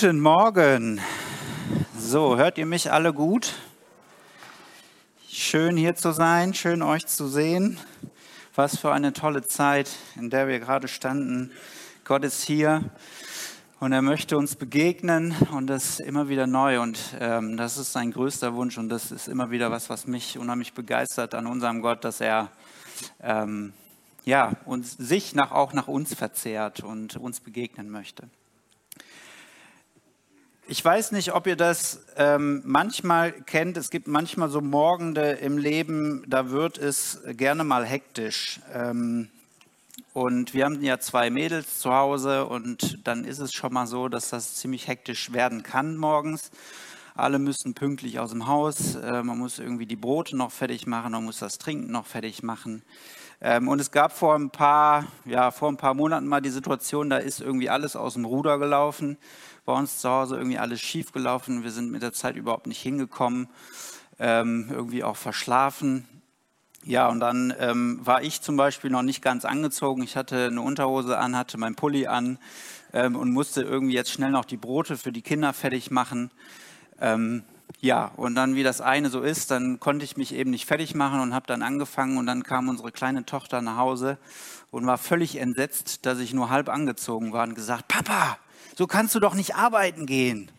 Guten Morgen. So, hört ihr mich alle gut? Schön hier zu sein, schön euch zu sehen. Was für eine tolle Zeit, in der wir gerade standen. Gott ist hier und er möchte uns begegnen und das immer wieder neu. Und ähm, das ist sein größter Wunsch und das ist immer wieder was, was mich unheimlich begeistert an unserem Gott, dass er ähm, ja, uns, sich nach, auch nach uns verzehrt und uns begegnen möchte. Ich weiß nicht, ob ihr das ähm, manchmal kennt. Es gibt manchmal so Morgende im Leben, da wird es gerne mal hektisch. Ähm, und wir haben ja zwei Mädels zu Hause und dann ist es schon mal so, dass das ziemlich hektisch werden kann morgens. Alle müssen pünktlich aus dem Haus. Äh, man muss irgendwie die Brote noch fertig machen, man muss das Trinken noch fertig machen. Ähm, und es gab vor ein paar, ja, vor ein paar Monaten mal die Situation, da ist irgendwie alles aus dem Ruder gelaufen bei uns zu Hause irgendwie alles schief gelaufen. Wir sind mit der Zeit überhaupt nicht hingekommen, ähm, irgendwie auch verschlafen. Ja, und dann ähm, war ich zum Beispiel noch nicht ganz angezogen. Ich hatte eine Unterhose an, hatte mein Pulli an ähm, und musste irgendwie jetzt schnell noch die Brote für die Kinder fertig machen. Ähm, ja, und dann wie das eine so ist, dann konnte ich mich eben nicht fertig machen und habe dann angefangen und dann kam unsere kleine Tochter nach Hause und war völlig entsetzt, dass ich nur halb angezogen war und gesagt, Papa, so kannst du doch nicht arbeiten gehen.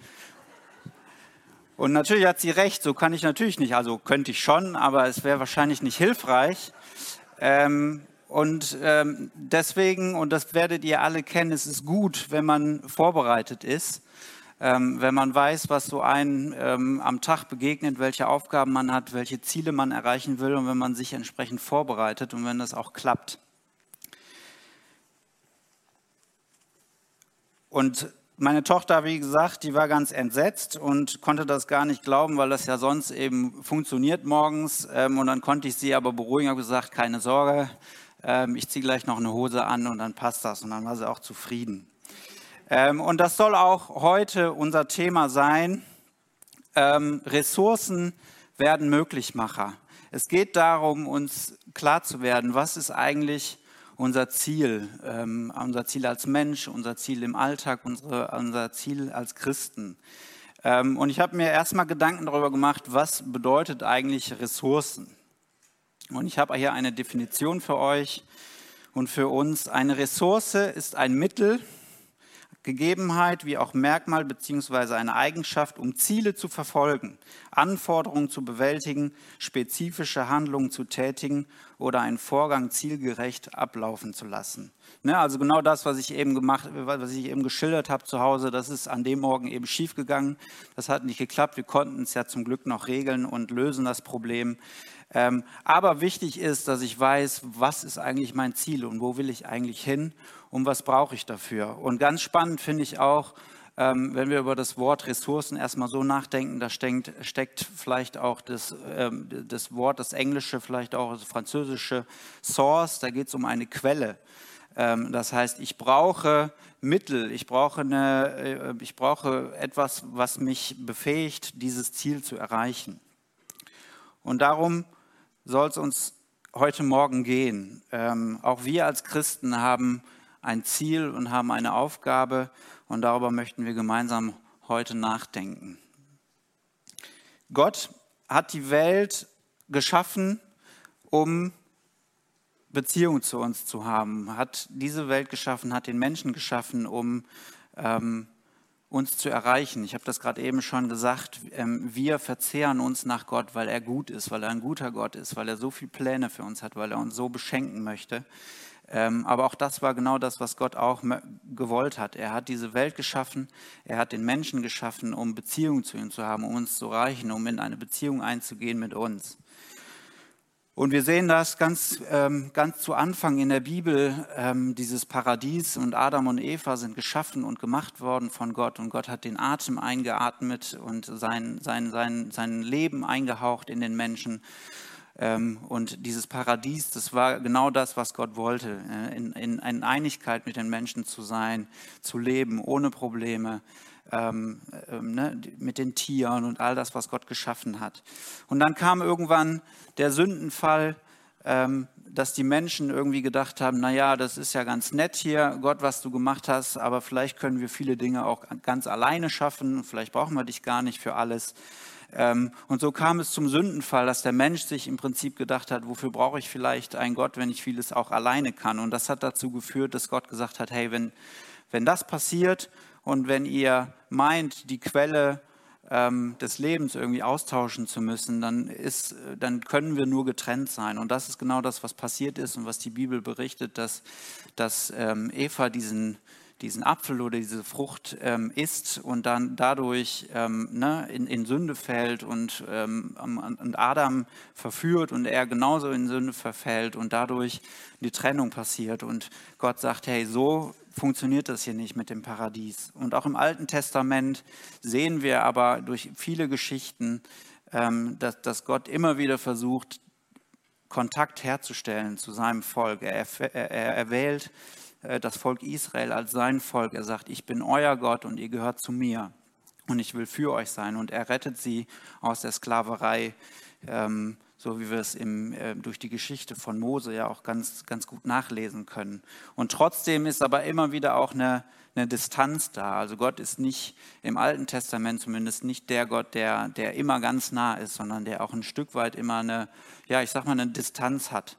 Und natürlich hat sie recht, so kann ich natürlich nicht, also könnte ich schon, aber es wäre wahrscheinlich nicht hilfreich. Ähm, und ähm, deswegen, und das werdet ihr alle kennen, es ist gut, wenn man vorbereitet ist, ähm, wenn man weiß, was so einen ähm, am Tag begegnet, welche Aufgaben man hat, welche Ziele man erreichen will und wenn man sich entsprechend vorbereitet und wenn das auch klappt. Und meine Tochter, wie gesagt, die war ganz entsetzt und konnte das gar nicht glauben, weil das ja sonst eben funktioniert morgens. Ähm, und dann konnte ich sie aber beruhigen, habe gesagt, keine Sorge, ähm, ich ziehe gleich noch eine Hose an und dann passt das. Und dann war sie auch zufrieden. Ähm, und das soll auch heute unser Thema sein. Ressourcen werden Möglichmacher. Es geht darum, uns klar zu werden, was ist eigentlich unser Ziel, ähm, unser Ziel als Mensch, unser Ziel im Alltag, unsere, unser Ziel als Christen. Ähm, und ich habe mir erstmal Gedanken darüber gemacht, was bedeutet eigentlich Ressourcen. Und ich habe hier eine Definition für euch und für uns. Eine Ressource ist ein Mittel, Gegebenheit wie auch Merkmal bzw. eine Eigenschaft, um Ziele zu verfolgen, Anforderungen zu bewältigen, spezifische Handlungen zu tätigen oder einen Vorgang zielgerecht ablaufen zu lassen. Ne, also genau das, was ich eben gemacht, was ich eben geschildert habe zu Hause, das ist an dem Morgen eben schiefgegangen. Das hat nicht geklappt. Wir konnten es ja zum Glück noch regeln und lösen das Problem. Ähm, aber wichtig ist, dass ich weiß, was ist eigentlich mein Ziel und wo will ich eigentlich hin und was brauche ich dafür. Und ganz spannend finde ich auch, ähm, wenn wir über das Wort Ressourcen erstmal so nachdenken, da steckt, steckt vielleicht auch das, ähm, das Wort, das Englische, vielleicht auch das Französische Source, da geht es um eine Quelle. Ähm, das heißt, ich brauche Mittel, ich brauche, eine, äh, ich brauche etwas, was mich befähigt, dieses Ziel zu erreichen. Und darum soll es uns heute Morgen gehen. Ähm, auch wir als Christen haben ein Ziel und haben eine Aufgabe und darüber möchten wir gemeinsam heute nachdenken. Gott hat die Welt geschaffen, um Beziehung zu uns zu haben, hat diese Welt geschaffen, hat den Menschen geschaffen, um ähm, uns zu erreichen. Ich habe das gerade eben schon gesagt, ähm, wir verzehren uns nach Gott, weil er gut ist, weil er ein guter Gott ist, weil er so viele Pläne für uns hat, weil er uns so beschenken möchte. Ähm, aber auch das war genau das, was Gott auch gewollt hat. Er hat diese Welt geschaffen, er hat den Menschen geschaffen, um Beziehungen zu ihm zu haben, um uns zu reichen, um in eine Beziehung einzugehen mit uns. Und wir sehen das ganz, ähm, ganz zu Anfang in der Bibel, ähm, dieses Paradies und Adam und Eva sind geschaffen und gemacht worden von Gott und Gott hat den Atem eingeatmet und sein, sein, sein, sein Leben eingehaucht in den Menschen. Ähm, und dieses Paradies, das war genau das, was Gott wollte, äh, in, in, in Einigkeit mit den Menschen zu sein, zu leben, ohne Probleme, ähm, ähm, ne, mit den Tieren und all das, was Gott geschaffen hat. Und dann kam irgendwann der Sündenfall ähm, dass die Menschen irgendwie gedacht haben, naja, das ist ja ganz nett hier, Gott, was du gemacht hast, aber vielleicht können wir viele Dinge auch ganz alleine schaffen, vielleicht brauchen wir dich gar nicht für alles. Ähm, und so kam es zum Sündenfall, dass der Mensch sich im Prinzip gedacht hat, wofür brauche ich vielleicht einen Gott, wenn ich vieles auch alleine kann. Und das hat dazu geführt, dass Gott gesagt hat, hey, wenn, wenn das passiert und wenn ihr meint, die Quelle ähm, des Lebens irgendwie austauschen zu müssen, dann, ist, dann können wir nur getrennt sein. Und das ist genau das, was passiert ist und was die Bibel berichtet, dass, dass ähm, Eva diesen, diesen Apfel oder diese Frucht ähm, isst und dann dadurch ähm, ne, in, in, Sünde fällt und, ähm, und Adam verführt und er genauso in Sünde verfällt und dadurch die Trennung passiert. Und Gott sagt, hey, so funktioniert das hier nicht mit dem Paradies. Und auch im Alten Testament sehen wir aber durch viele Geschichten, ähm, dass, dass Gott immer wieder versucht, Kontakt herzustellen zu seinem Volk. Er, er, er erwählt äh, das Volk Israel als sein Volk. Er sagt, ich bin euer Gott und ihr gehört zu mir und ich will für euch sein. Und er rettet sie aus der Sklaverei. Ähm, so wie wir es im, äh, durch die Geschichte von Mose ja auch ganz, ganz gut nachlesen können. Und trotzdem ist aber immer wieder auch eine, eine Distanz da. Also Gott ist nicht im Alten Testament zumindest nicht der Gott, der, der immer ganz nah ist, sondern der auch ein Stück weit immer eine, ja, ich sag mal, eine Distanz hat.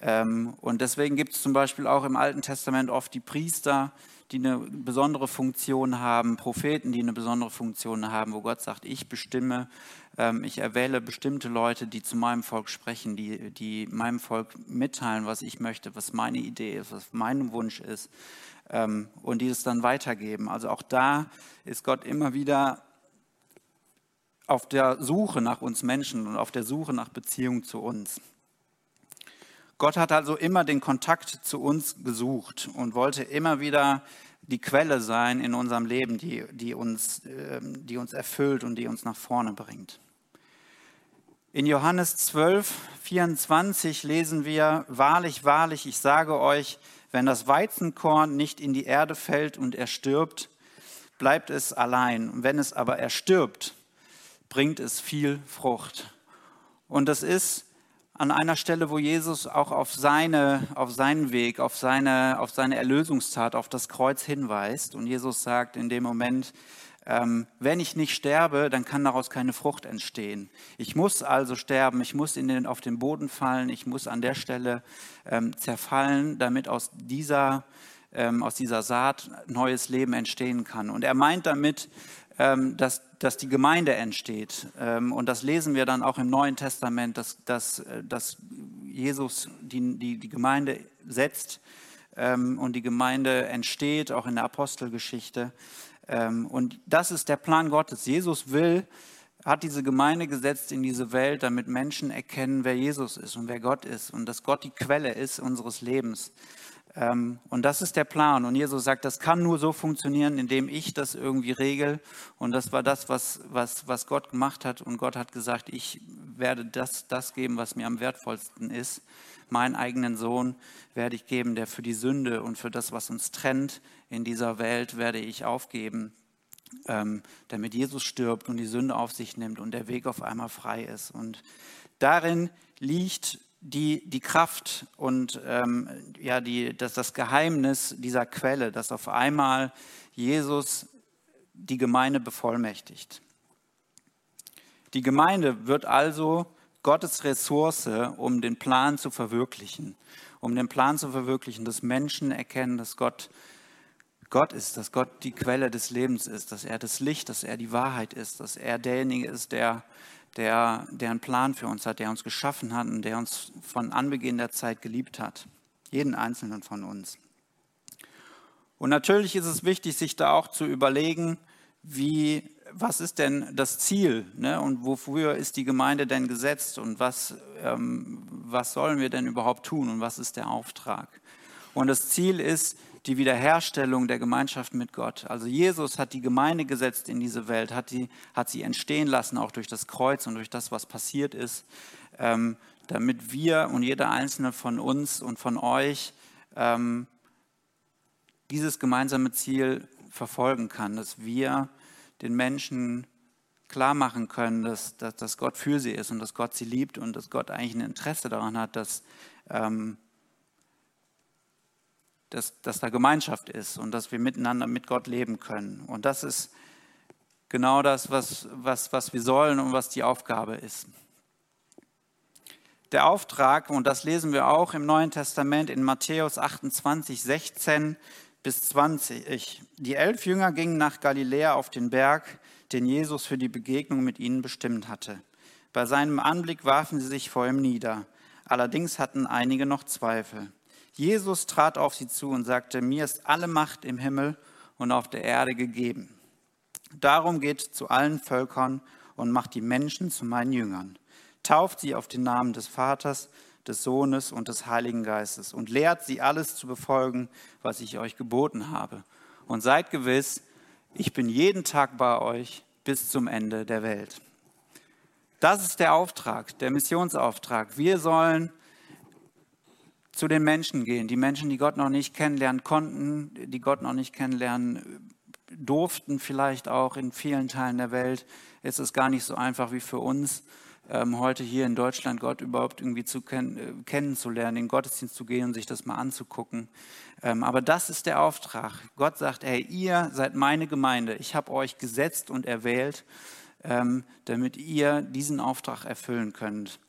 Ähm, und deswegen gibt es zum Beispiel auch im Alten Testament oft die Priester, die eine besondere Funktion haben, Propheten, die eine besondere Funktion haben, wo Gott sagt, ich bestimme, ähm, ich erwähle bestimmte Leute, die zu meinem Volk sprechen, die, die meinem Volk mitteilen, was ich möchte, was meine Idee ist, was mein Wunsch ist ähm, und die es dann weitergeben. Also auch da ist Gott immer wieder auf der Suche nach uns Menschen und auf der Suche nach Beziehung zu uns. Gott hat also immer den Kontakt zu uns gesucht und wollte immer wieder die Quelle sein in unserem Leben, die, die, uns, ähm, die uns erfüllt und die uns nach vorne bringt. In Johannes 12, 24 lesen wir, Wahrlich, wahrlich, ich sage euch, wenn das Weizenkorn nicht in die Erde fällt und er stirbt, bleibt es allein. Wenn es aber erstirbt, bringt es viel Frucht. Und das ist an einer Stelle, wo Jesus auch auf, seine, auf seinen Weg, auf seine, auf seine Erlösungstat, auf das Kreuz hinweist. Und Jesus sagt in dem Moment, ähm, wenn ich nicht sterbe, dann kann daraus keine Frucht entstehen. Ich muss also sterben, ich muss in den, auf den Boden fallen, ich muss an der Stelle ähm, zerfallen, damit aus dieser, ähm, aus dieser Saat neues Leben entstehen kann. Und er meint damit, ähm, dass, dass die Gemeinde entsteht. Ähm, und das lesen wir dann auch im Neuen Testament, dass, dass, äh, dass Jesus die, die, die Gemeinde setzt ähm, und die Gemeinde entsteht, auch in der Apostelgeschichte. Und das ist der Plan Gottes. Jesus will, hat diese Gemeinde gesetzt in diese Welt, damit Menschen erkennen, wer Jesus ist und wer Gott ist und dass Gott die Quelle ist unseres Lebens. Ähm, und das ist der Plan. Und Jesus sagt, das kann nur so funktionieren, indem ich das irgendwie regel. Und das war das, was, was, was Gott gemacht hat. Und Gott hat gesagt, ich werde das, das geben, was mir am wertvollsten ist. Meinen eigenen Sohn werde ich geben, der für die Sünde und für das, was uns trennt in dieser Welt, werde ich aufgeben, ähm, damit Jesus stirbt und die Sünde auf sich nimmt und der Weg auf einmal frei ist. Und darin liegt die, die Kraft und ähm, ja, die, das, das Geheimnis dieser Quelle, dass auf einmal Jesus die Gemeinde bevollmächtigt. Die Gemeinde wird also Gottes Ressource, um den Plan zu verwirklichen, um den Plan zu verwirklichen, dass Menschen erkennen, dass Gott Gott ist, dass Gott die Quelle des Lebens ist, dass er das Licht, dass er die Wahrheit ist, dass er derjenige ist, der der, der einen Plan für uns hat, der uns geschaffen hat und der uns von Anbeginn der Zeit geliebt hat. Jeden einzelnen von uns. Und natürlich ist es wichtig, sich da auch zu überlegen, wie, was ist denn das Ziel ne? und wofür ist die Gemeinde denn gesetzt und was, ähm, was sollen wir denn überhaupt tun und was ist der Auftrag. Und das Ziel ist, die Wiederherstellung der Gemeinschaft mit Gott. Also Jesus hat die Gemeinde gesetzt in diese Welt, hat, die, hat sie entstehen lassen, auch durch das Kreuz und durch das, was passiert ist, ähm, damit wir und jeder einzelne von uns und von euch ähm, dieses gemeinsame Ziel verfolgen kann, dass wir den Menschen klar machen können, dass, dass, dass Gott für sie ist und dass Gott sie liebt und dass Gott eigentlich ein Interesse daran hat, dass, ähm, dass, dass da Gemeinschaft ist und dass wir miteinander mit Gott leben können. Und das ist genau das, was, was, was wir sollen und was die Aufgabe ist. Der Auftrag, und das lesen wir auch im Neuen Testament in Matthäus 28, 16 bis 20. Die elf Jünger gingen nach Galiläa auf den Berg, den Jesus für die Begegnung mit ihnen bestimmt hatte. Bei seinem Anblick warfen sie sich vor ihm nieder. Allerdings hatten einige noch Zweifel. Jesus trat auf sie zu und sagte, mir ist alle Macht im Himmel und auf der Erde gegeben. Darum geht zu allen Völkern und macht die Menschen zu meinen Jüngern. Tauft sie auf den Namen des Vaters, des Sohnes und des Heiligen Geistes und lehrt sie alles zu befolgen, was ich euch geboten habe. Und seid gewiss, ich bin jeden Tag bei euch bis zum Ende der Welt. Das ist der Auftrag, der Missionsauftrag. Wir sollen zu den Menschen gehen, die Menschen, die Gott noch nicht kennenlernen konnten, die Gott noch nicht kennenlernen durften, vielleicht auch in vielen Teilen der Welt. Ist es gar nicht so einfach wie für uns ähm, heute hier in Deutschland Gott überhaupt irgendwie zu kenn äh, kennenzulernen, in den Gottesdienst zu gehen und sich das mal anzugucken. Ähm, aber das ist der Auftrag. Gott sagt, hey, ihr seid meine Gemeinde. Ich habe euch gesetzt und erwählt, ähm, damit ihr diesen Auftrag erfüllen könnt.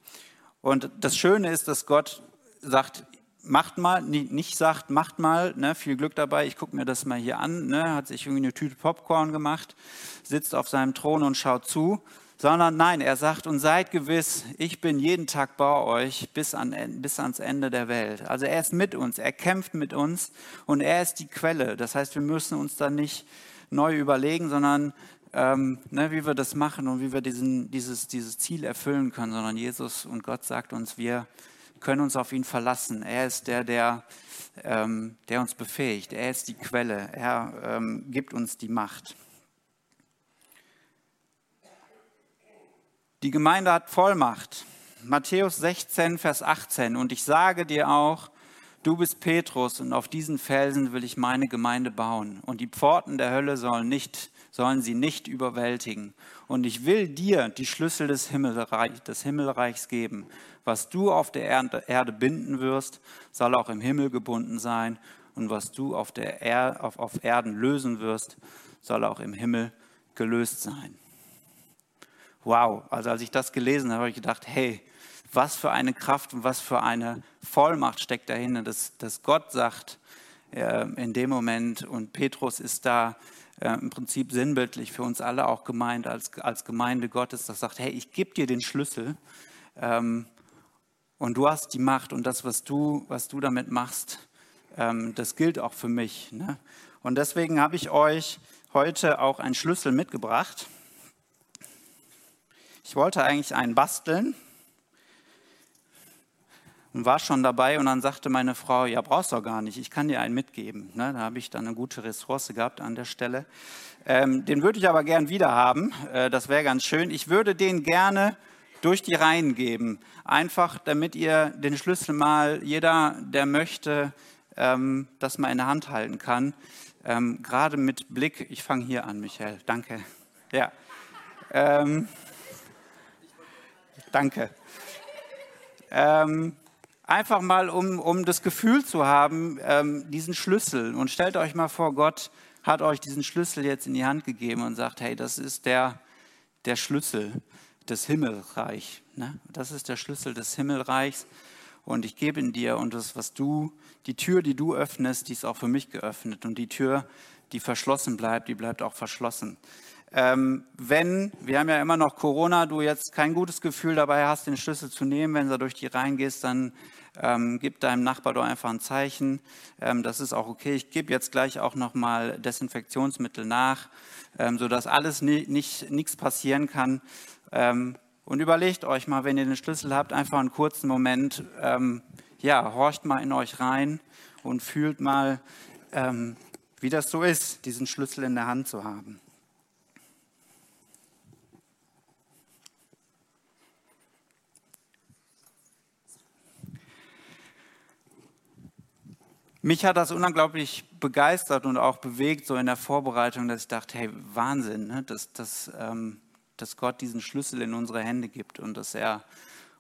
Und das Schöne ist, dass Gott sagt, macht mal, nicht sagt, macht mal, ne, viel Glück dabei, ich gucke mir das mal hier an, ne, hat sich irgendwie eine Tüte Popcorn gemacht, sitzt auf seinem Thron und schaut zu, sondern nein, er sagt, und seid gewiss, ich bin jeden Tag bei euch bis, an, bis ans Ende der Welt. Also er ist mit uns, er kämpft mit uns und er ist die Quelle. Das heißt, wir müssen uns dann nicht neu überlegen, sondern ähm, ne, wie wir das machen und wie wir diesen, dieses, dieses Ziel erfüllen können, sondern Jesus und Gott sagt uns, wir können uns auf ihn verlassen. Er ist der, der, ähm, der uns befähigt. Er ist die Quelle. Er ähm, gibt uns die Macht. Die Gemeinde hat Vollmacht. Matthäus 16, Vers 18. Und ich sage dir auch, du bist Petrus und auf diesen Felsen will ich meine Gemeinde bauen. Und die Pforten der Hölle sollen, nicht, sollen sie nicht überwältigen. Und ich will dir die Schlüssel des, Himmelreich, des Himmelreichs geben. Was du auf der Erde binden wirst, soll auch im Himmel gebunden sein. Und was du auf, der er auf, auf Erden lösen wirst, soll auch im Himmel gelöst sein wow, also als ich das gelesen habe, habe ich gedacht, hey, was für eine Kraft und was für eine Vollmacht steckt dahinter, dass, dass Gott sagt äh, in dem Moment und Petrus ist da äh, im Prinzip sinnbildlich für uns alle auch gemeint als, als Gemeinde Gottes, das sagt, hey, ich gebe dir den Schlüssel ähm, und du hast die Macht und das, was du, was du damit machst, ähm, das gilt auch für mich. Ne? Und deswegen habe ich euch heute auch einen Schlüssel mitgebracht. Ich wollte eigentlich einen basteln und war schon dabei und dann sagte meine Frau, ja, brauchst du gar nicht, ich kann dir einen mitgeben. Ne, da habe ich dann eine gute Ressource gehabt an der Stelle. Ähm, den würde ich aber gern wieder haben, äh, das wäre ganz schön. Ich würde den gerne durch die Reihen geben, einfach damit ihr den Schlüssel mal, jeder, der möchte, ähm, das mal in der Hand halten kann. Ähm, gerade mit Blick, ich fange hier an, Michael, danke. Ja. Ähm, Danke. Ähm, einfach mal, um, um das Gefühl zu haben, ähm, diesen Schlüssel. Und stellt euch mal vor, Gott hat euch diesen Schlüssel jetzt in die Hand gegeben und sagt, hey, das ist der, der Schlüssel des Himmelreichs. Ne? Das ist der Schlüssel des Himmelreichs. Und ich gebe ihn dir und das, was du, die Tür, die du öffnest, die ist auch für mich geöffnet. Und die Tür, die verschlossen bleibt, die bleibt auch verschlossen. Ähm, wenn, wir haben ja immer noch Corona, du jetzt kein gutes Gefühl dabei hast, den Schlüssel zu nehmen, wenn du durch die Reihen gehst, dann ähm, gib deinem Nachbar doch einfach ein Zeichen. Ähm, das ist auch okay. Ich gebe jetzt gleich auch nochmal Desinfektionsmittel nach, ähm, sodass alles ni nicht, nichts passieren kann. Ähm, und überlegt euch mal, wenn ihr den Schlüssel habt, einfach einen kurzen Moment, ähm, ja, horcht mal in euch rein und fühlt mal, ähm, wie das so ist, diesen Schlüssel in der Hand zu haben. Mich hat das unglaublich begeistert und auch bewegt, so in der Vorbereitung, dass ich dachte, hey, Wahnsinn, ne? das, das, ähm, dass Gott diesen Schlüssel in unsere Hände gibt und dass er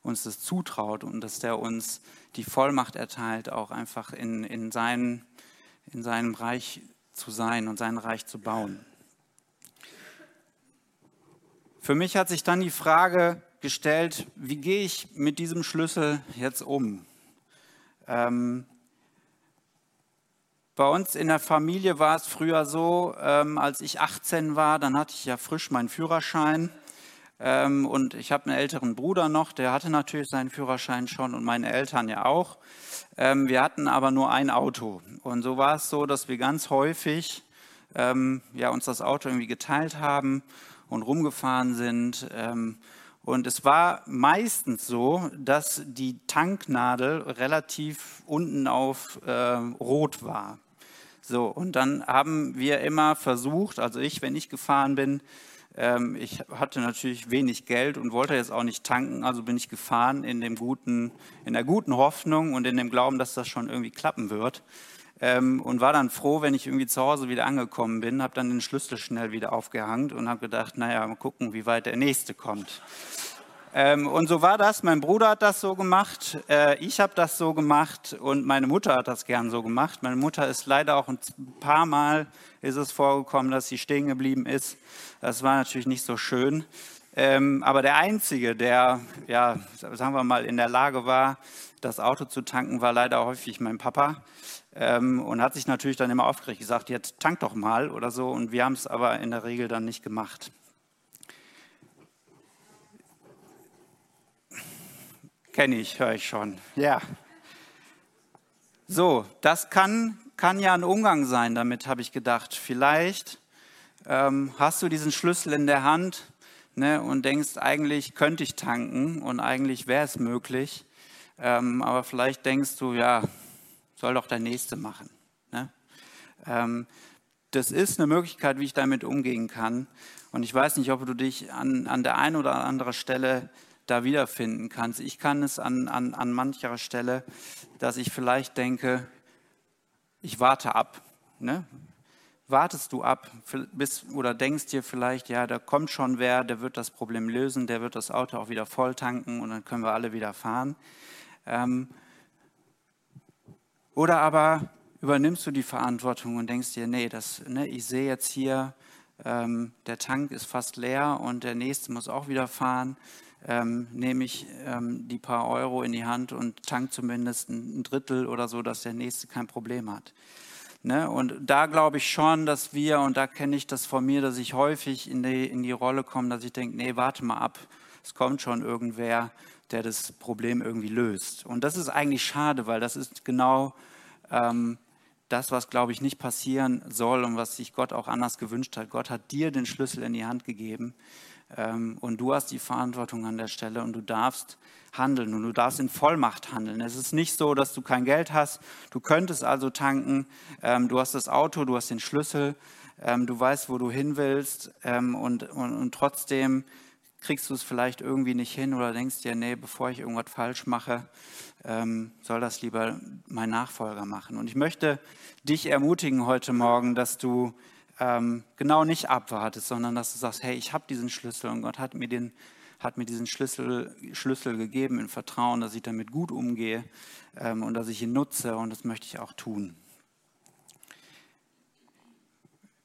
uns das zutraut und dass er uns die Vollmacht erteilt, auch einfach in, in, seinen, in seinem Reich zu sein und sein Reich zu bauen. Für mich hat sich dann die Frage gestellt, wie gehe ich mit diesem Schlüssel jetzt um? Ähm, bei uns in der Familie war es früher so, ähm, als ich 18 war, dann hatte ich ja frisch meinen Führerschein. Ähm, und ich habe einen älteren Bruder noch, der hatte natürlich seinen Führerschein schon und meine Eltern ja auch. Ähm, wir hatten aber nur ein Auto. Und so war es so, dass wir ganz häufig ähm, ja, uns das Auto irgendwie geteilt haben und rumgefahren sind. Ähm, und es war meistens so, dass die Tanknadel relativ unten auf äh, rot war. So, und dann haben wir immer versucht, also ich, wenn ich gefahren bin, ähm, ich hatte natürlich wenig Geld und wollte jetzt auch nicht tanken, also bin ich gefahren in, dem guten, in der guten Hoffnung und in dem Glauben, dass das schon irgendwie klappen wird. Ähm, und war dann froh, wenn ich irgendwie zu Hause wieder angekommen bin, habe dann den Schlüssel schnell wieder aufgehangen und habe gedacht, naja, mal gucken, wie weit der nächste kommt. Ähm, und so war das. Mein Bruder hat das so gemacht, äh, ich habe das so gemacht und meine Mutter hat das gern so gemacht. Meine Mutter ist leider auch ein paar Mal ist es vorgekommen, dass sie stehen geblieben ist. Das war natürlich nicht so schön. Ähm, aber der Einzige, der, ja, sagen wir mal, in der Lage war, das Auto zu tanken, war leider häufig mein Papa. Ähm, und hat sich natürlich dann immer aufgeregt, gesagt, jetzt tank doch mal oder so. Und wir haben es aber in der Regel dann nicht gemacht. Kenne ich, höre ich schon. Ja. So, das kann, kann ja ein Umgang sein, damit habe ich gedacht. Vielleicht ähm, hast du diesen Schlüssel in der Hand ne, und denkst, eigentlich könnte ich tanken und eigentlich wäre es möglich. Ähm, aber vielleicht denkst du, ja, soll doch der Nächste machen. Ne? Ähm, das ist eine Möglichkeit, wie ich damit umgehen kann. Und ich weiß nicht, ob du dich an, an der einen oder anderen Stelle da wiederfinden kannst. Ich kann es an, an, an mancher Stelle, dass ich vielleicht denke, ich warte ab. Ne? Wartest du ab bis, oder denkst dir vielleicht, ja, da kommt schon wer, der wird das Problem lösen, der wird das Auto auch wieder voll tanken und dann können wir alle wieder fahren. Ähm, oder aber übernimmst du die Verantwortung und denkst dir, nee, das, ne, ich sehe jetzt hier, ähm, der Tank ist fast leer und der nächste muss auch wieder fahren ähm, nehme ich ähm, die paar Euro in die Hand und tank zumindest ein Drittel oder so, dass der Nächste kein Problem hat. Ne? Und da glaube ich schon, dass wir, und da kenne ich das von mir, dass ich häufig in die, in die Rolle komme, dass ich denke, nee, warte mal ab, es kommt schon irgendwer, der das Problem irgendwie löst. Und das ist eigentlich schade, weil das ist genau ähm, das, was, glaube ich, nicht passieren soll und was sich Gott auch anders gewünscht hat. Gott hat dir den Schlüssel in die Hand gegeben und du hast die Verantwortung an der Stelle und du darfst handeln und du darfst in Vollmacht handeln. Es ist nicht so, dass du kein Geld hast. Du könntest also tanken. Ähm, du hast das Auto, du hast den Schlüssel, ähm, du weißt, wo du hin willst und, und, und trotzdem kriegst du es vielleicht irgendwie nicht hin oder denkst dir, nee, bevor ich irgendwas falsch mache, soll das lieber mein Nachfolger machen. Und ich möchte dich ermutigen heute Morgen, dass du ähm, genau nicht abwartest, sondern dass du sagst, hey, ich habe diesen Schlüssel und Gott hat mir, den, hat mir diesen Schlüssel, Schlüssel gegeben in Vertrauen, dass ich damit gut umgehe ähm, und dass ich ihn nutze und das möchte ich auch tun.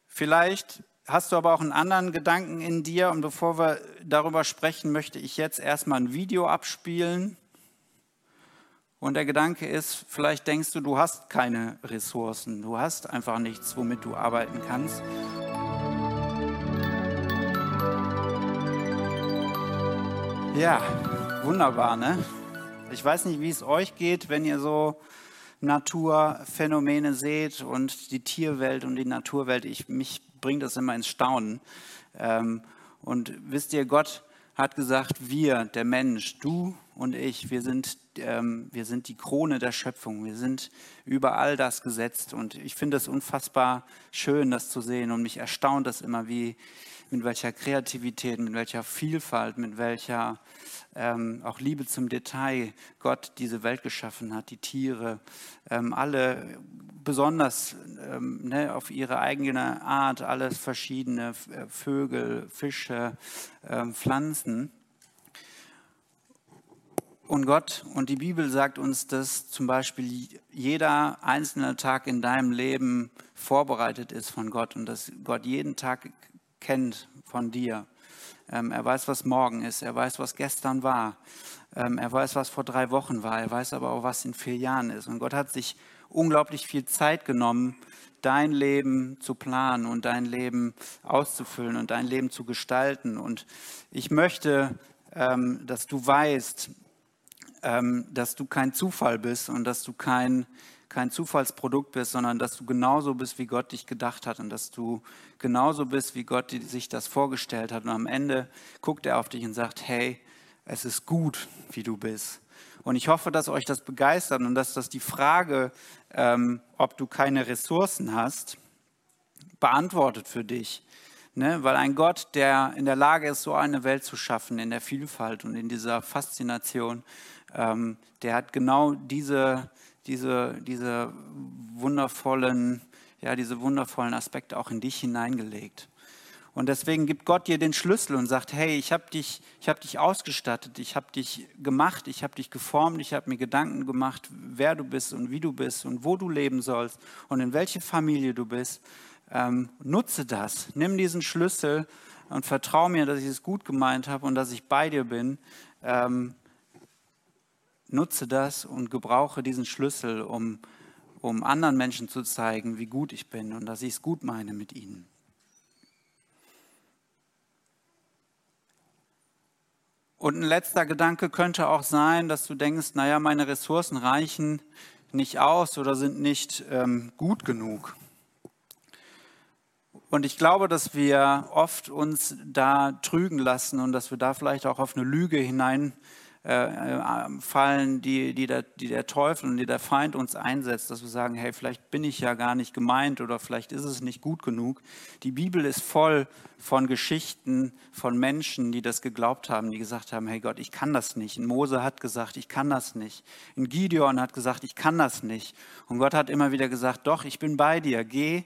Vielleicht hast du aber auch einen anderen Gedanken in dir und bevor wir darüber sprechen, möchte ich jetzt erstmal ein Video abspielen und der Gedanke ist, vielleicht denkst du, du hast keine Ressourcen, du hast einfach nichts, womit du arbeiten kannst. Ja, wunderbar, ne? Ich weiß nicht, wie es euch geht, wenn ihr so Naturphänomene seht und die Tierwelt und die Naturwelt. Ich, mich bringt das immer ins Staunen. Ähm, und wisst ihr, Gott hat gesagt, wir, der Mensch, du und ich, wir sind, ähm, wir sind die Krone der Schöpfung. Wir sind über all das gesetzt. Und ich finde es unfassbar schön, das zu sehen. Und mich erstaunt das immer, wie, mit welcher Kreativität, mit welcher Vielfalt, mit welcher ähm, auch Liebe zum Detail Gott diese Welt geschaffen hat, die Tiere, ähm, alle besonders ähm, ne, auf ihre eigene Art, alles verschiedene äh, Vögel, Fische, ähm, Pflanzen. Und Gott und die Bibel sagt uns, dass zum Beispiel jeder einzelne Tag in deinem Leben vorbereitet ist von Gott und dass Gott jeden Tag kennt von dir. Ähm, er weiß, was morgen ist. Er weiß, was gestern war. Ähm, er weiß, was vor drei Wochen war. Er weiß aber auch, was in vier Jahren ist. Und Gott hat sich unglaublich viel Zeit genommen, dein Leben zu planen und dein Leben auszufüllen und dein Leben zu gestalten. Und ich möchte, ähm, dass du weißt, dass du kein Zufall bist und dass du kein, kein Zufallsprodukt bist, sondern dass du genauso bist, wie Gott dich gedacht hat und dass du genauso bist, wie Gott sich das vorgestellt hat. Und am Ende guckt er auf dich und sagt, hey, es ist gut, wie du bist. Und ich hoffe, dass euch das begeistert und dass das die Frage, ähm, ob du keine Ressourcen hast, beantwortet für dich. Ne? Weil ein Gott, der in der Lage ist, so eine Welt zu schaffen, in der Vielfalt und in dieser Faszination, ähm, der hat genau diese, diese, diese wundervollen, ja, diese wundervollen Aspekte auch in dich hineingelegt. Und deswegen gibt Gott dir den Schlüssel und sagt, hey, ich habe dich, hab dich ausgestattet, ich habe dich gemacht, ich habe dich geformt, ich habe mir Gedanken gemacht, wer du bist und wie du bist und wo du leben sollst und in welche Familie du bist. Ähm, nutze das, nimm diesen Schlüssel und vertraue mir, dass ich es gut gemeint habe und dass ich bei dir bin. Ähm, nutze das und gebrauche diesen Schlüssel, um, um anderen Menschen zu zeigen, wie gut ich bin und dass ich es gut meine mit ihnen. Und ein letzter Gedanke könnte auch sein, dass du denkst, naja, meine Ressourcen reichen nicht aus oder sind nicht ähm, gut genug. Und ich glaube, dass wir oft uns da trügen lassen und dass wir da vielleicht auch auf eine Lüge hinein äh, äh, fallen, die, die, der, die der Teufel und die der Feind uns einsetzt, dass wir sagen, hey, vielleicht bin ich ja gar nicht gemeint oder vielleicht ist es nicht gut genug. Die Bibel ist voll von Geschichten von Menschen, die das geglaubt haben, die gesagt haben, hey Gott, ich kann das nicht. Und Mose hat gesagt, ich kann das nicht. Und Gideon hat gesagt, ich kann das nicht. Und Gott hat immer wieder gesagt, doch, ich bin bei dir, geh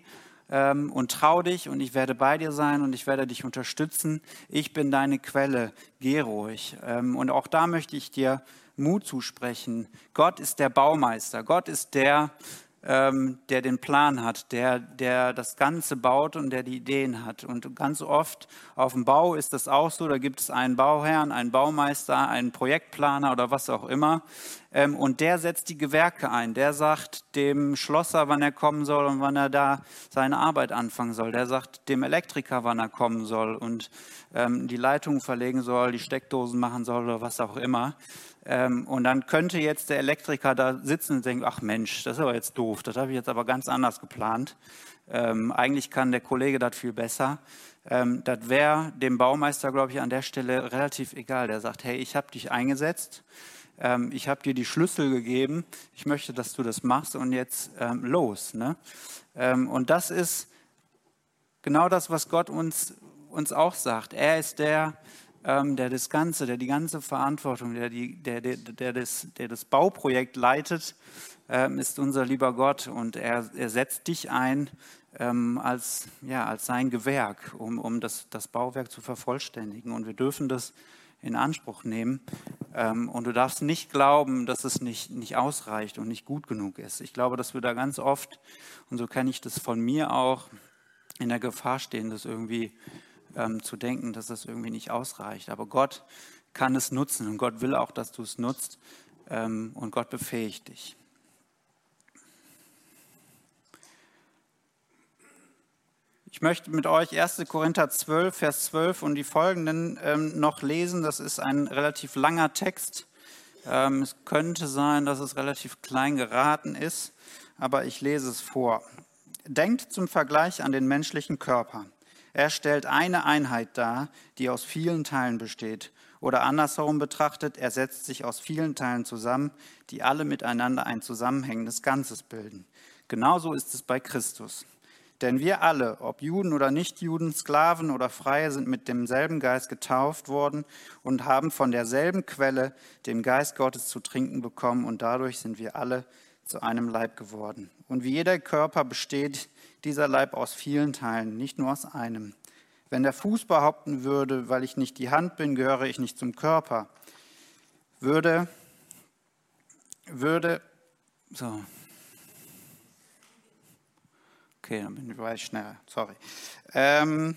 ähm, und trau dich und ich werde bei dir sein und ich werde dich unterstützen. Ich bin deine Quelle, geh ruhig. Ähm, und auch da möchte ich dir Mut zusprechen. Gott ist der Baumeister. Gott ist der, ähm, der den Plan hat, der, der das Ganze baut und der die Ideen hat. Und ganz oft auf dem Bau ist das auch so, da gibt es einen Bauherrn, einen Baumeister, einen Projektplaner oder was auch immer. Ähm, und der setzt die Gewerke ein. Der sagt dem Schlosser, wann er kommen soll und wann er da seine Arbeit anfangen soll. Der sagt dem Elektriker, wann er kommen soll und ähm, die Leitungen verlegen soll, die Steckdosen machen soll oder was auch immer. Ähm, und dann könnte jetzt der Elektriker da sitzen und denken, ach Mensch, das ist aber jetzt doof, das habe ich jetzt aber ganz anders geplant. Ähm, eigentlich kann der Kollege das viel besser. Ähm, das wäre dem Baumeister, glaube ich, an der Stelle relativ egal. Der sagt, hey, ich habe dich eingesetzt, ähm, ich habe dir die Schlüssel gegeben, ich möchte, dass du das machst und jetzt ähm, los. Ne? Ähm, und das ist genau das, was Gott uns, uns auch sagt. Er ist der, ähm, der das Ganze, der die ganze Verantwortung, der, die, der, der, der, das, der das Bauprojekt leitet, ähm, ist unser lieber Gott und er, er setzt dich ein ähm, als, ja, als sein Gewerk, um, um das, das Bauwerk zu vervollständigen. Und wir dürfen das in Anspruch nehmen. Ähm, und du darfst nicht glauben, dass es nicht, nicht ausreicht und nicht gut genug ist. Ich glaube, dass wir da ganz oft, und so kenne ich das von mir auch, in der Gefahr stehen, das irgendwie ähm, zu denken, dass das irgendwie nicht ausreicht. Aber Gott kann es nutzen und Gott will auch, dass du es nutzt ähm, und Gott befähigt dich. Ich möchte mit euch 1. Korinther 12, Vers 12 und die folgenden ähm, noch lesen. Das ist ein relativ langer Text. Ähm, es könnte sein, dass es relativ klein geraten ist, aber ich lese es vor. Denkt zum Vergleich an den menschlichen Körper. Er stellt eine Einheit dar, die aus vielen Teilen besteht. Oder andersherum betrachtet, er setzt sich aus vielen Teilen zusammen, die alle miteinander ein zusammenhängendes Ganzes bilden. Genauso ist es bei Christus. Denn wir alle, ob Juden oder Nichtjuden, Sklaven oder Freie, sind mit demselben Geist getauft worden und haben von derselben Quelle, dem Geist Gottes, zu trinken bekommen und dadurch sind wir alle zu einem Leib geworden. Und wie jeder Körper besteht dieser Leib aus vielen Teilen, nicht nur aus einem. Wenn der Fuß behaupten würde, weil ich nicht die Hand bin, gehöre ich nicht zum Körper, würde, würde, so, okay, dann bin ich schneller, sorry, ähm,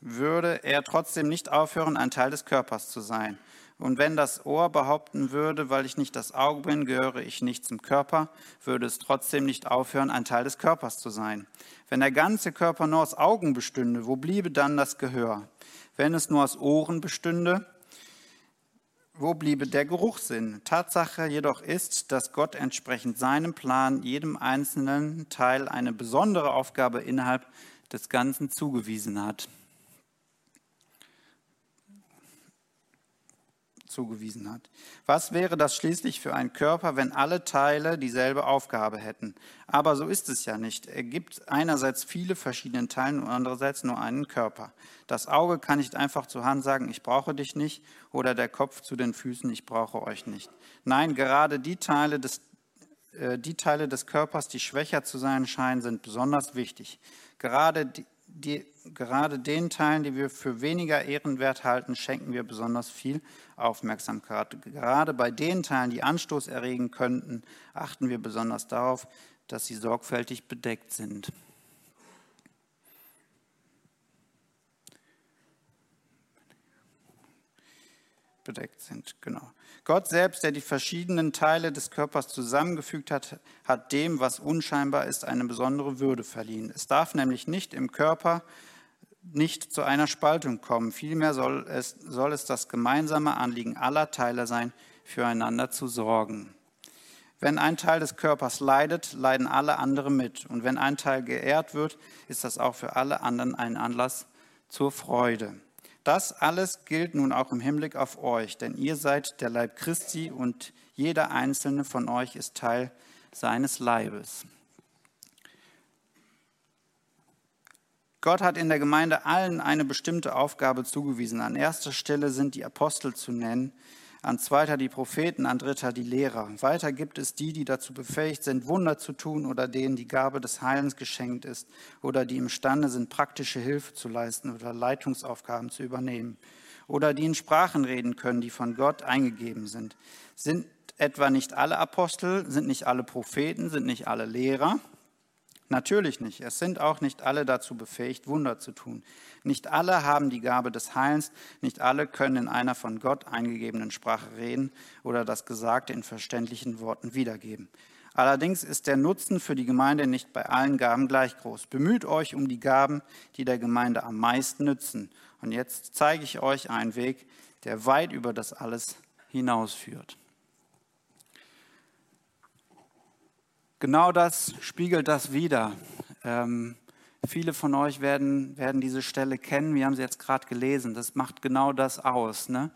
würde er trotzdem nicht aufhören, ein Teil des Körpers zu sein. Und wenn das Ohr behaupten würde, weil ich nicht das Auge bin, gehöre ich nicht zum Körper, würde es trotzdem nicht aufhören, ein Teil des Körpers zu sein. Wenn der ganze Körper nur aus Augen bestünde, wo bliebe dann das Gehör? Wenn es nur aus Ohren bestünde, wo bliebe der Geruchssinn? Tatsache jedoch ist, dass Gott entsprechend seinem Plan jedem einzelnen Teil eine besondere Aufgabe innerhalb des Ganzen zugewiesen hat. Zugewiesen hat. Was wäre das schließlich für ein Körper, wenn alle Teile dieselbe Aufgabe hätten? Aber so ist es ja nicht. Er gibt einerseits viele verschiedene Teile und andererseits nur einen Körper. Das Auge kann nicht einfach zur Hand sagen, ich brauche dich nicht, oder der Kopf zu den Füßen, ich brauche euch nicht. Nein, gerade die Teile des äh, die Teile des Körpers, die schwächer zu sein scheinen, sind besonders wichtig. Gerade die, die, gerade den Teilen, die wir für weniger ehrenwert halten, schenken wir besonders viel Aufmerksamkeit. Gerade bei den Teilen, die Anstoß erregen könnten, achten wir besonders darauf, dass sie sorgfältig bedeckt sind. bedeckt sind. Genau. Gott selbst, der die verschiedenen Teile des Körpers zusammengefügt hat, hat dem, was unscheinbar ist, eine besondere Würde verliehen. Es darf nämlich nicht im Körper nicht zu einer Spaltung kommen. Vielmehr soll es, soll es das gemeinsame Anliegen aller Teile sein, füreinander zu sorgen. Wenn ein Teil des Körpers leidet, leiden alle anderen mit. Und wenn ein Teil geehrt wird, ist das auch für alle anderen ein Anlass zur Freude. Das alles gilt nun auch im Hinblick auf euch, denn ihr seid der Leib Christi und jeder einzelne von euch ist Teil seines Leibes. Gott hat in der Gemeinde allen eine bestimmte Aufgabe zugewiesen. An erster Stelle sind die Apostel zu nennen, an zweiter die Propheten, an dritter die Lehrer. Weiter gibt es die, die dazu befähigt sind, Wunder zu tun oder denen die Gabe des Heilens geschenkt ist oder die imstande sind, praktische Hilfe zu leisten oder Leitungsaufgaben zu übernehmen oder die in Sprachen reden können, die von Gott eingegeben sind. Sind etwa nicht alle Apostel, sind nicht alle Propheten, sind nicht alle Lehrer? Natürlich nicht. Es sind auch nicht alle dazu befähigt, Wunder zu tun. Nicht alle haben die Gabe des Heilens, nicht alle können in einer von Gott eingegebenen Sprache reden oder das Gesagte in verständlichen Worten wiedergeben. Allerdings ist der Nutzen für die Gemeinde nicht bei allen Gaben gleich groß. Bemüht euch um die Gaben, die der Gemeinde am meisten nützen. Und jetzt zeige ich euch einen Weg, der weit über das alles hinausführt. Genau das spiegelt das wieder. Ähm, viele von euch werden, werden diese Stelle kennen. Wir haben sie jetzt gerade gelesen. Das macht genau das aus. Ne?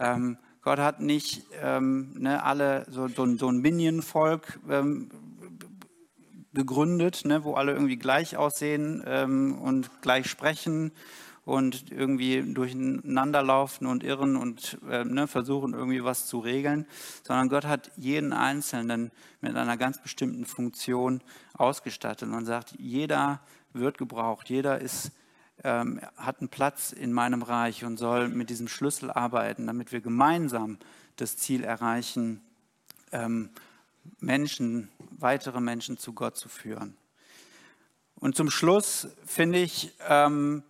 Ähm, Gott hat nicht ähm, ne, alle so, so, so ein Minion-Volk ähm, gegründet, ne, wo alle irgendwie gleich aussehen ähm, und gleich sprechen und irgendwie durcheinander laufen und irren und äh, ne, versuchen irgendwie was zu regeln, sondern Gott hat jeden Einzelnen mit einer ganz bestimmten Funktion ausgestattet und sagt, jeder wird gebraucht, jeder ist, ähm, hat einen Platz in meinem Reich und soll mit diesem Schlüssel arbeiten, damit wir gemeinsam das Ziel erreichen, ähm, Menschen, weitere Menschen zu Gott zu führen. Und zum Schluss finde ich, ähm,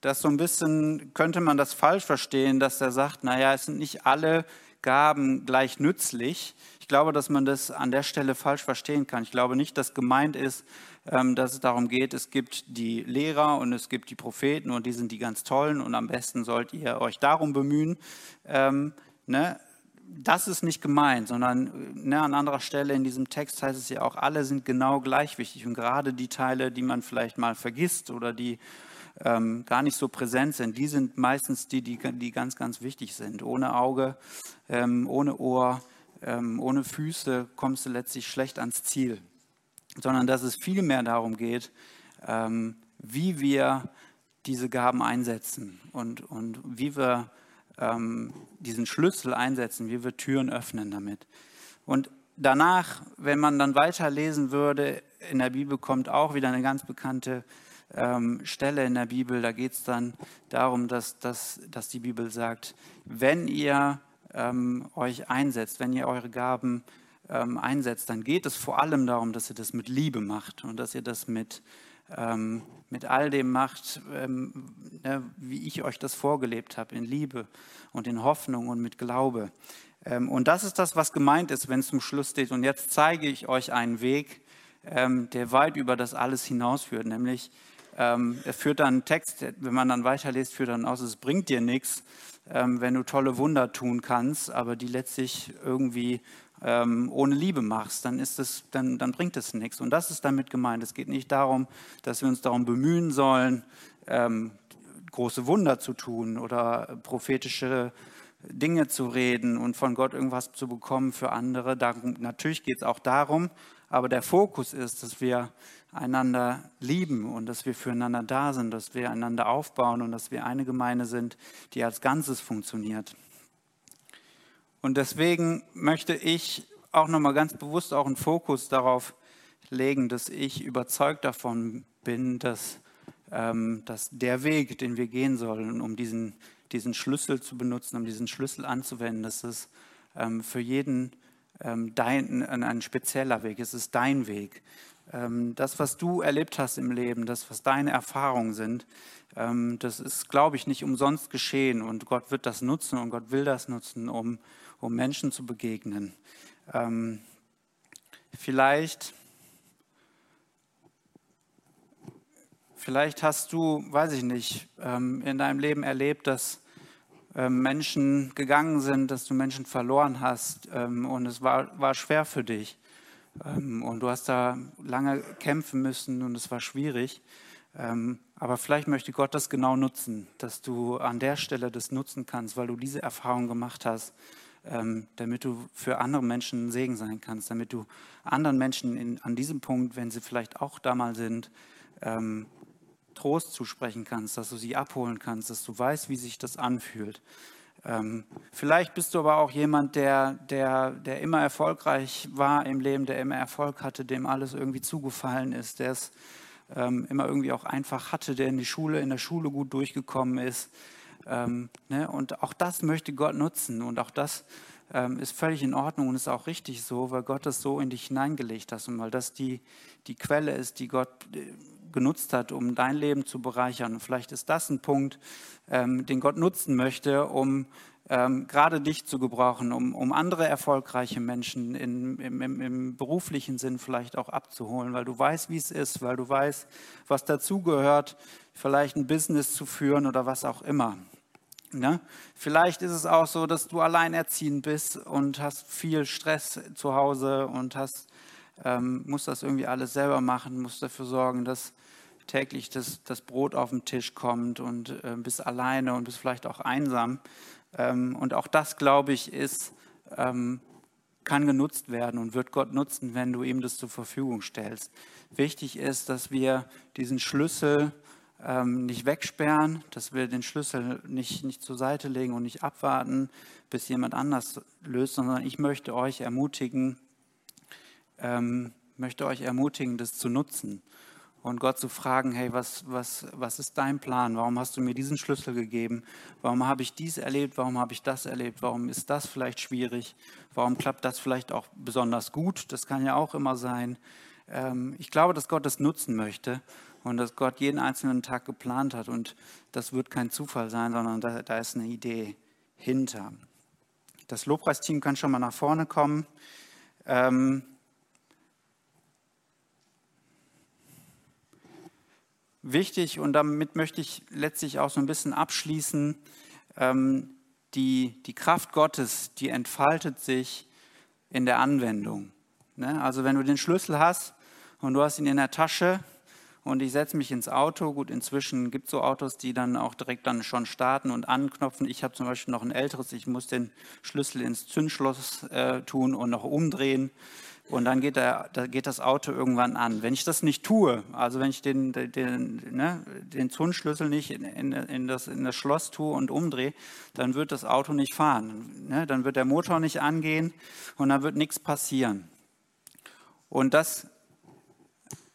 dass so ein bisschen könnte man das falsch verstehen, dass er sagt, naja, es sind nicht alle Gaben gleich nützlich. Ich glaube, dass man das an der Stelle falsch verstehen kann. Ich glaube nicht, dass gemeint ist, ähm, dass es darum geht, es gibt die Lehrer und es gibt die Propheten und die sind die ganz tollen und am besten sollt ihr euch darum bemühen. Ähm, ne? Das ist nicht gemeint, sondern ne, an anderer Stelle in diesem Text heißt es ja auch, alle sind genau gleich wichtig und gerade die Teile, die man vielleicht mal vergisst oder die ähm, gar nicht so präsent sind, die sind meistens die, die, die ganz, ganz wichtig sind. Ohne Auge, ähm, ohne Ohr, ähm, ohne Füße kommst du letztlich schlecht ans Ziel. Sondern dass es viel mehr darum geht, ähm, wie wir diese Gaben einsetzen und, und wie wir ähm, diesen Schlüssel einsetzen, wie wir Türen öffnen damit. Und danach, wenn man dann weiterlesen würde, in der Bibel kommt auch wieder eine ganz bekannte ähm, Stelle in der Bibel. Da geht es dann darum, dass, dass, dass die Bibel sagt, wenn ihr ähm, euch einsetzt, wenn ihr eure Gaben ähm, einsetzt, dann geht es vor allem darum, dass ihr das mit Liebe macht und dass ihr das mit, ähm, mit all dem macht, ähm, ne, wie ich euch das vorgelebt habe, in Liebe und in Hoffnung und mit Glaube. Ähm, und das ist das, was gemeint ist, wenn es zum Schluss steht. Und jetzt zeige ich euch einen Weg, der weit über das alles hinausführt, nämlich ähm, er führt dann einen Text, wenn man dann weiterliest, führt dann aus, es bringt dir nichts, ähm, wenn du tolle Wunder tun kannst, aber die letztlich irgendwie ähm, ohne Liebe machst, dann, ist es, dann, dann bringt es nichts. Und das ist damit gemeint. Es geht nicht darum, dass wir uns darum bemühen sollen, ähm, große Wunder zu tun oder prophetische Dinge zu reden und von Gott irgendwas zu bekommen für andere. Darum, natürlich geht es auch darum, aber der Fokus ist, dass wir einander lieben und dass wir füreinander da sind, dass wir einander aufbauen und dass wir eine Gemeinde sind, die als Ganzes funktioniert. Und deswegen möchte ich auch nochmal ganz bewusst auch einen Fokus darauf legen, dass ich überzeugt davon bin, dass, ähm, dass der Weg, den wir gehen sollen, um diesen, diesen Schlüssel zu benutzen, um diesen Schlüssel anzuwenden, dass es ähm, für jeden ähm, dein, ein spezieller Weg ist. Es ist dein Weg. Ähm, das, was du erlebt hast im Leben, das, was deine Erfahrungen sind, ähm, das ist, glaube ich, nicht umsonst geschehen. Und Gott wird das nutzen und Gott will das nutzen, um, um Menschen zu begegnen. Ähm, vielleicht, vielleicht hast du, weiß ich nicht, in deinem Leben erlebt, dass Menschen gegangen sind, dass du Menschen verloren hast und es war, war schwer für dich. Ähm, und du hast da lange kämpfen müssen und es war schwierig. Ähm, aber vielleicht möchte Gott das genau nutzen, dass du an der Stelle das nutzen kannst, weil du diese Erfahrung gemacht hast, ähm, damit du für andere Menschen ein Segen sein kannst, damit du anderen Menschen in, an diesem Punkt, wenn sie vielleicht auch da mal sind, Trost zusprechen kannst, dass du sie abholen kannst, dass du weißt, wie sich das anfühlt. Ähm, vielleicht bist du aber auch jemand, der, der, der immer erfolgreich war im Leben, der immer Erfolg hatte, dem alles irgendwie zugefallen ist, der es ähm, immer irgendwie auch einfach hatte, der in die Schule, in der Schule gut durchgekommen ist. Ähm, ne? Und auch das möchte Gott nutzen und auch das ähm, ist völlig in Ordnung und ist auch richtig so, weil Gott das so in dich hineingelegt hat und weil das die, die Quelle ist, die Gott genutzt hat, um dein Leben zu bereichern. Und vielleicht ist das ein Punkt, ähm, den Gott nutzen möchte, um ähm, gerade dich zu gebrauchen, um, um andere erfolgreiche Menschen in, im, im, im, beruflichen Sinn vielleicht auch abzuholen, weil du weißt, wie es ist, weil du weißt, was dazugehört, vielleicht ein Business zu führen oder was auch immer. Ne? Vielleicht ist es auch so, dass du alleinerziehend bist und hast viel Stress zu Hause und hast ähm, musst das irgendwie alles selber machen, musst dafür sorgen, dass täglich das, das Brot auf den Tisch kommt und äh, bist alleine und bist vielleicht auch einsam. Ähm, und auch das, glaube ich, ist, ähm, kann genutzt werden und wird Gott nutzen, wenn du ihm das zur Verfügung stellst. Wichtig ist, dass wir diesen Schlüssel ähm, nicht wegsperren, dass wir den Schlüssel nicht, nicht zur Seite legen und nicht abwarten, bis jemand anders löst, sondern ich möchte euch ermutigen, ähm, möchte euch ermutigen, das zu nutzen und Gott zu fragen, hey, was, was, was ist dein Plan? Warum hast du mir diesen Schlüssel gegeben? Warum habe ich dies erlebt? Warum habe ich das erlebt? Warum ist das vielleicht schwierig? Warum klappt das vielleicht auch besonders gut? Das kann ja auch immer sein. Ähm, ich glaube, dass Gott das nutzen möchte und dass Gott jeden einzelnen Tag geplant hat und das wird kein Zufall sein, sondern da, da ist eine Idee hinter. Das Lobpreisteam kann schon mal nach vorne kommen. Wichtig und damit möchte ich letztlich auch so ein bisschen abschließen. Ähm, die, die Kraft Gottes, die entfaltet sich in der Anwendung. Ne? Also wenn du den Schlüssel hast und du hast ihn in der Tasche und ich setze mich ins Auto. Gut, inzwischen gibt es so Autos, die dann auch direkt dann schon starten und anknopfen. Ich habe zum Beispiel noch ein älteres, ich muss den Schlüssel ins Zündschloss äh, tun und noch umdrehen. Und dann geht, der, da geht das Auto irgendwann an. Wenn ich das nicht tue, also wenn ich den, den, ne, den Zündschlüssel nicht in, in, in, das, in das Schloss tue und umdrehe, dann wird das Auto nicht fahren. Ne? Dann wird der Motor nicht angehen und dann wird nichts passieren. Und das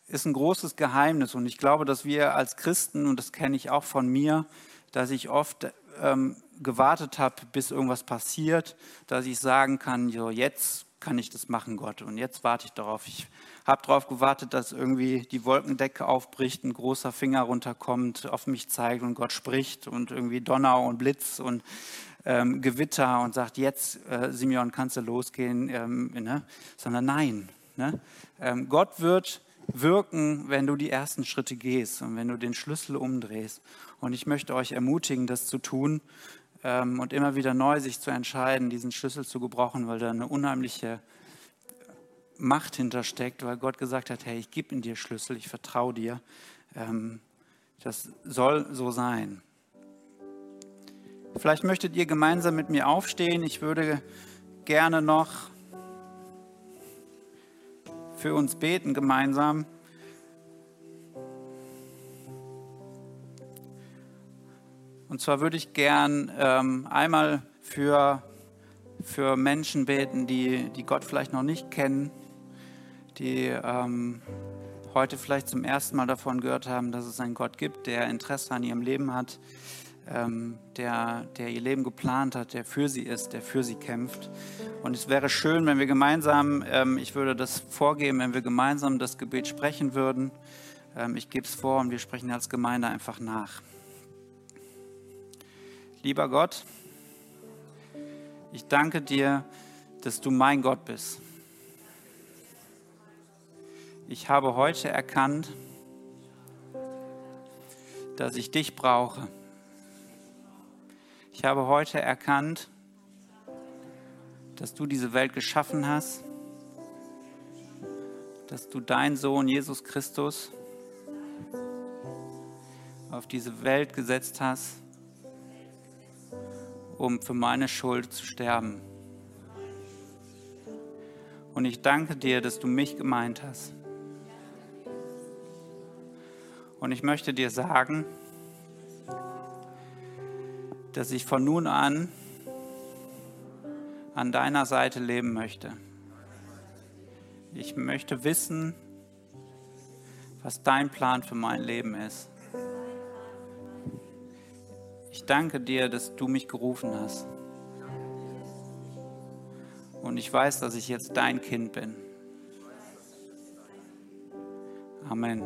ist ein großes Geheimnis. Und ich glaube, dass wir als Christen, und das kenne ich auch von mir, dass ich oft ähm, gewartet habe, bis irgendwas passiert, dass ich sagen kann, so jetzt kann ich das machen, Gott. Und jetzt warte ich darauf. Ich habe darauf gewartet, dass irgendwie die Wolkendecke aufbricht, ein großer Finger runterkommt, auf mich zeigt und Gott spricht und irgendwie Donner und Blitz und ähm, Gewitter und sagt, jetzt, äh, Simeon, kannst du losgehen. Ähm, ne? Sondern nein. Ne? Ähm, Gott wird wirken, wenn du die ersten Schritte gehst und wenn du den Schlüssel umdrehst. Und ich möchte euch ermutigen, das zu tun ähm, und immer wieder neu sich zu entscheiden, diesen Schlüssel zu gebrauchen, weil da eine unheimliche Macht hintersteckt, weil Gott gesagt hat, hey, ich gebe in dir Schlüssel, ich vertraue dir. Ähm, das soll so sein. Vielleicht möchtet ihr gemeinsam mit mir aufstehen. Ich würde gerne noch für uns beten gemeinsam. Und zwar würde ich gern ähm, einmal für, für Menschen beten, die, die Gott vielleicht noch nicht kennen, die ähm, heute vielleicht zum ersten Mal davon gehört haben, dass es einen Gott gibt, der Interesse an ihrem Leben hat, ähm, der, der ihr Leben geplant hat, der für sie ist, der für sie kämpft. Und es wäre schön, wenn wir gemeinsam, ähm, ich würde das vorgeben, wenn wir gemeinsam das Gebet sprechen würden. Ähm, ich gebe es vor und wir sprechen als Gemeinde einfach nach. Lieber Gott, ich danke dir, dass du mein Gott bist. Ich habe heute erkannt, dass ich dich brauche. Ich habe heute erkannt, dass du diese Welt geschaffen hast, dass du deinen Sohn Jesus Christus auf diese Welt gesetzt hast, um für meine Schuld zu sterben. Und ich danke dir, dass du mich gemeint hast. Und ich möchte dir sagen, dass ich von nun an an deiner Seite leben möchte. Ich möchte wissen, was dein Plan für mein Leben ist. Ich danke dir, dass du mich gerufen hast. Und ich weiß, dass ich jetzt dein Kind bin. Amen.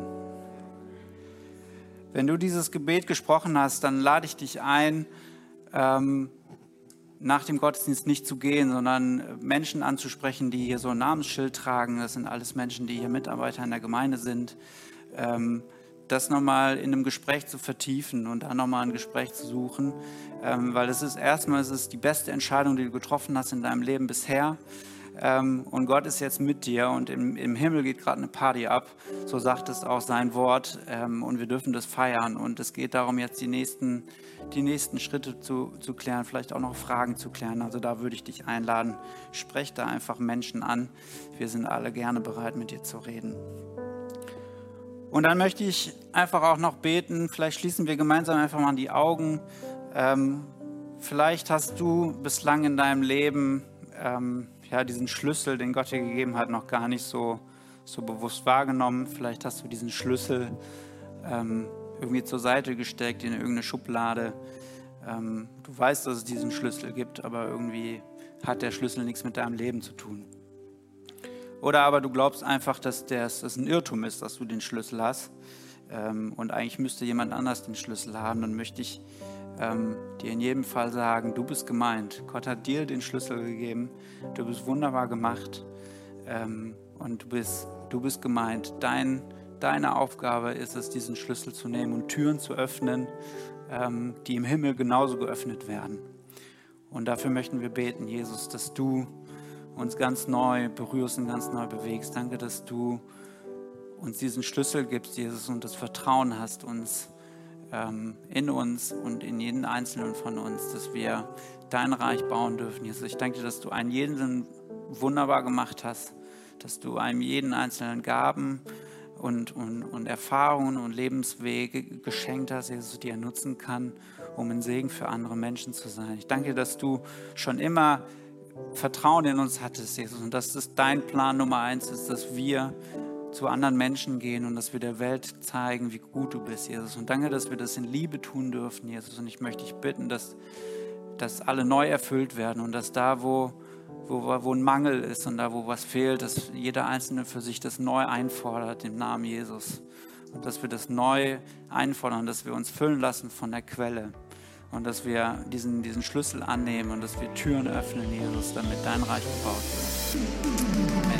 Wenn du dieses Gebet gesprochen hast, dann lade ich dich ein, ähm, nach dem Gottesdienst nicht zu gehen, sondern Menschen anzusprechen, die hier so ein Namensschild tragen. Das sind alles Menschen, die hier Mitarbeiter in der Gemeinde sind. Ähm, das nochmal in einem Gespräch zu vertiefen und da nochmal ein Gespräch zu suchen, ähm, weil es ist erstmal es ist die beste Entscheidung, die du getroffen hast in deinem Leben bisher. Ähm, und Gott ist jetzt mit dir und im, im Himmel geht gerade eine Party ab. So sagt es auch sein Wort ähm, und wir dürfen das feiern. Und es geht darum, jetzt die nächsten, die nächsten Schritte zu, zu klären, vielleicht auch noch Fragen zu klären. Also da würde ich dich einladen, sprech da einfach Menschen an. Wir sind alle gerne bereit, mit dir zu reden. Und dann möchte ich einfach auch noch beten. Vielleicht schließen wir gemeinsam einfach mal die Augen. Ähm, vielleicht hast du bislang in deinem Leben ähm, ja, diesen Schlüssel, den Gott dir gegeben hat, noch gar nicht so, so bewusst wahrgenommen. Vielleicht hast du diesen Schlüssel ähm, irgendwie zur Seite gesteckt in irgendeine Schublade. Ähm, du weißt, dass es diesen Schlüssel gibt, aber irgendwie hat der Schlüssel nichts mit deinem Leben zu tun. Oder aber du glaubst einfach, dass das ein Irrtum ist, dass du den Schlüssel hast ähm, und eigentlich müsste jemand anders den Schlüssel haben. Dann möchte ich ähm, dir in jedem Fall sagen, du bist gemeint. Gott hat dir den Schlüssel gegeben. Du bist wunderbar gemacht ähm, und du bist, du bist gemeint. Dein, deine Aufgabe ist es, diesen Schlüssel zu nehmen und Türen zu öffnen, die im Himmel genauso geöffnet werden. Und dafür möchten wir beten, Jesus, dass du uns ganz neu berührst und ganz neu bewegst. Danke, dass du uns diesen Schlüssel gibst, Jesus, und das Vertrauen hast uns ähm, in uns und in jeden Einzelnen von uns, dass wir dein Reich bauen dürfen. Jesus, ich danke dir, dass du einen jeden wunderbar gemacht hast, dass du einem jeden Einzelnen Gaben und, und, und Erfahrungen und Lebenswege geschenkt hast, Jesus, die er nutzen kann, um ein Segen für andere Menschen zu sein. Ich danke dir, dass du schon immer Vertrauen in uns hattest, Jesus, und dass das dein Plan Nummer eins ist, dass wir zu anderen Menschen gehen und dass wir der Welt zeigen, wie gut du bist, Jesus. Und danke, dass wir das in Liebe tun dürfen, Jesus. Und ich möchte dich bitten, dass, dass alle neu erfüllt werden und dass da, wo, wo, wo ein Mangel ist und da, wo was fehlt, dass jeder Einzelne für sich das neu einfordert im Namen Jesus. Und dass wir das neu einfordern, dass wir uns füllen lassen von der Quelle und dass wir diesen, diesen Schlüssel annehmen und dass wir Türen öffnen, Jesus, damit dein Reich gebaut wird. Amen.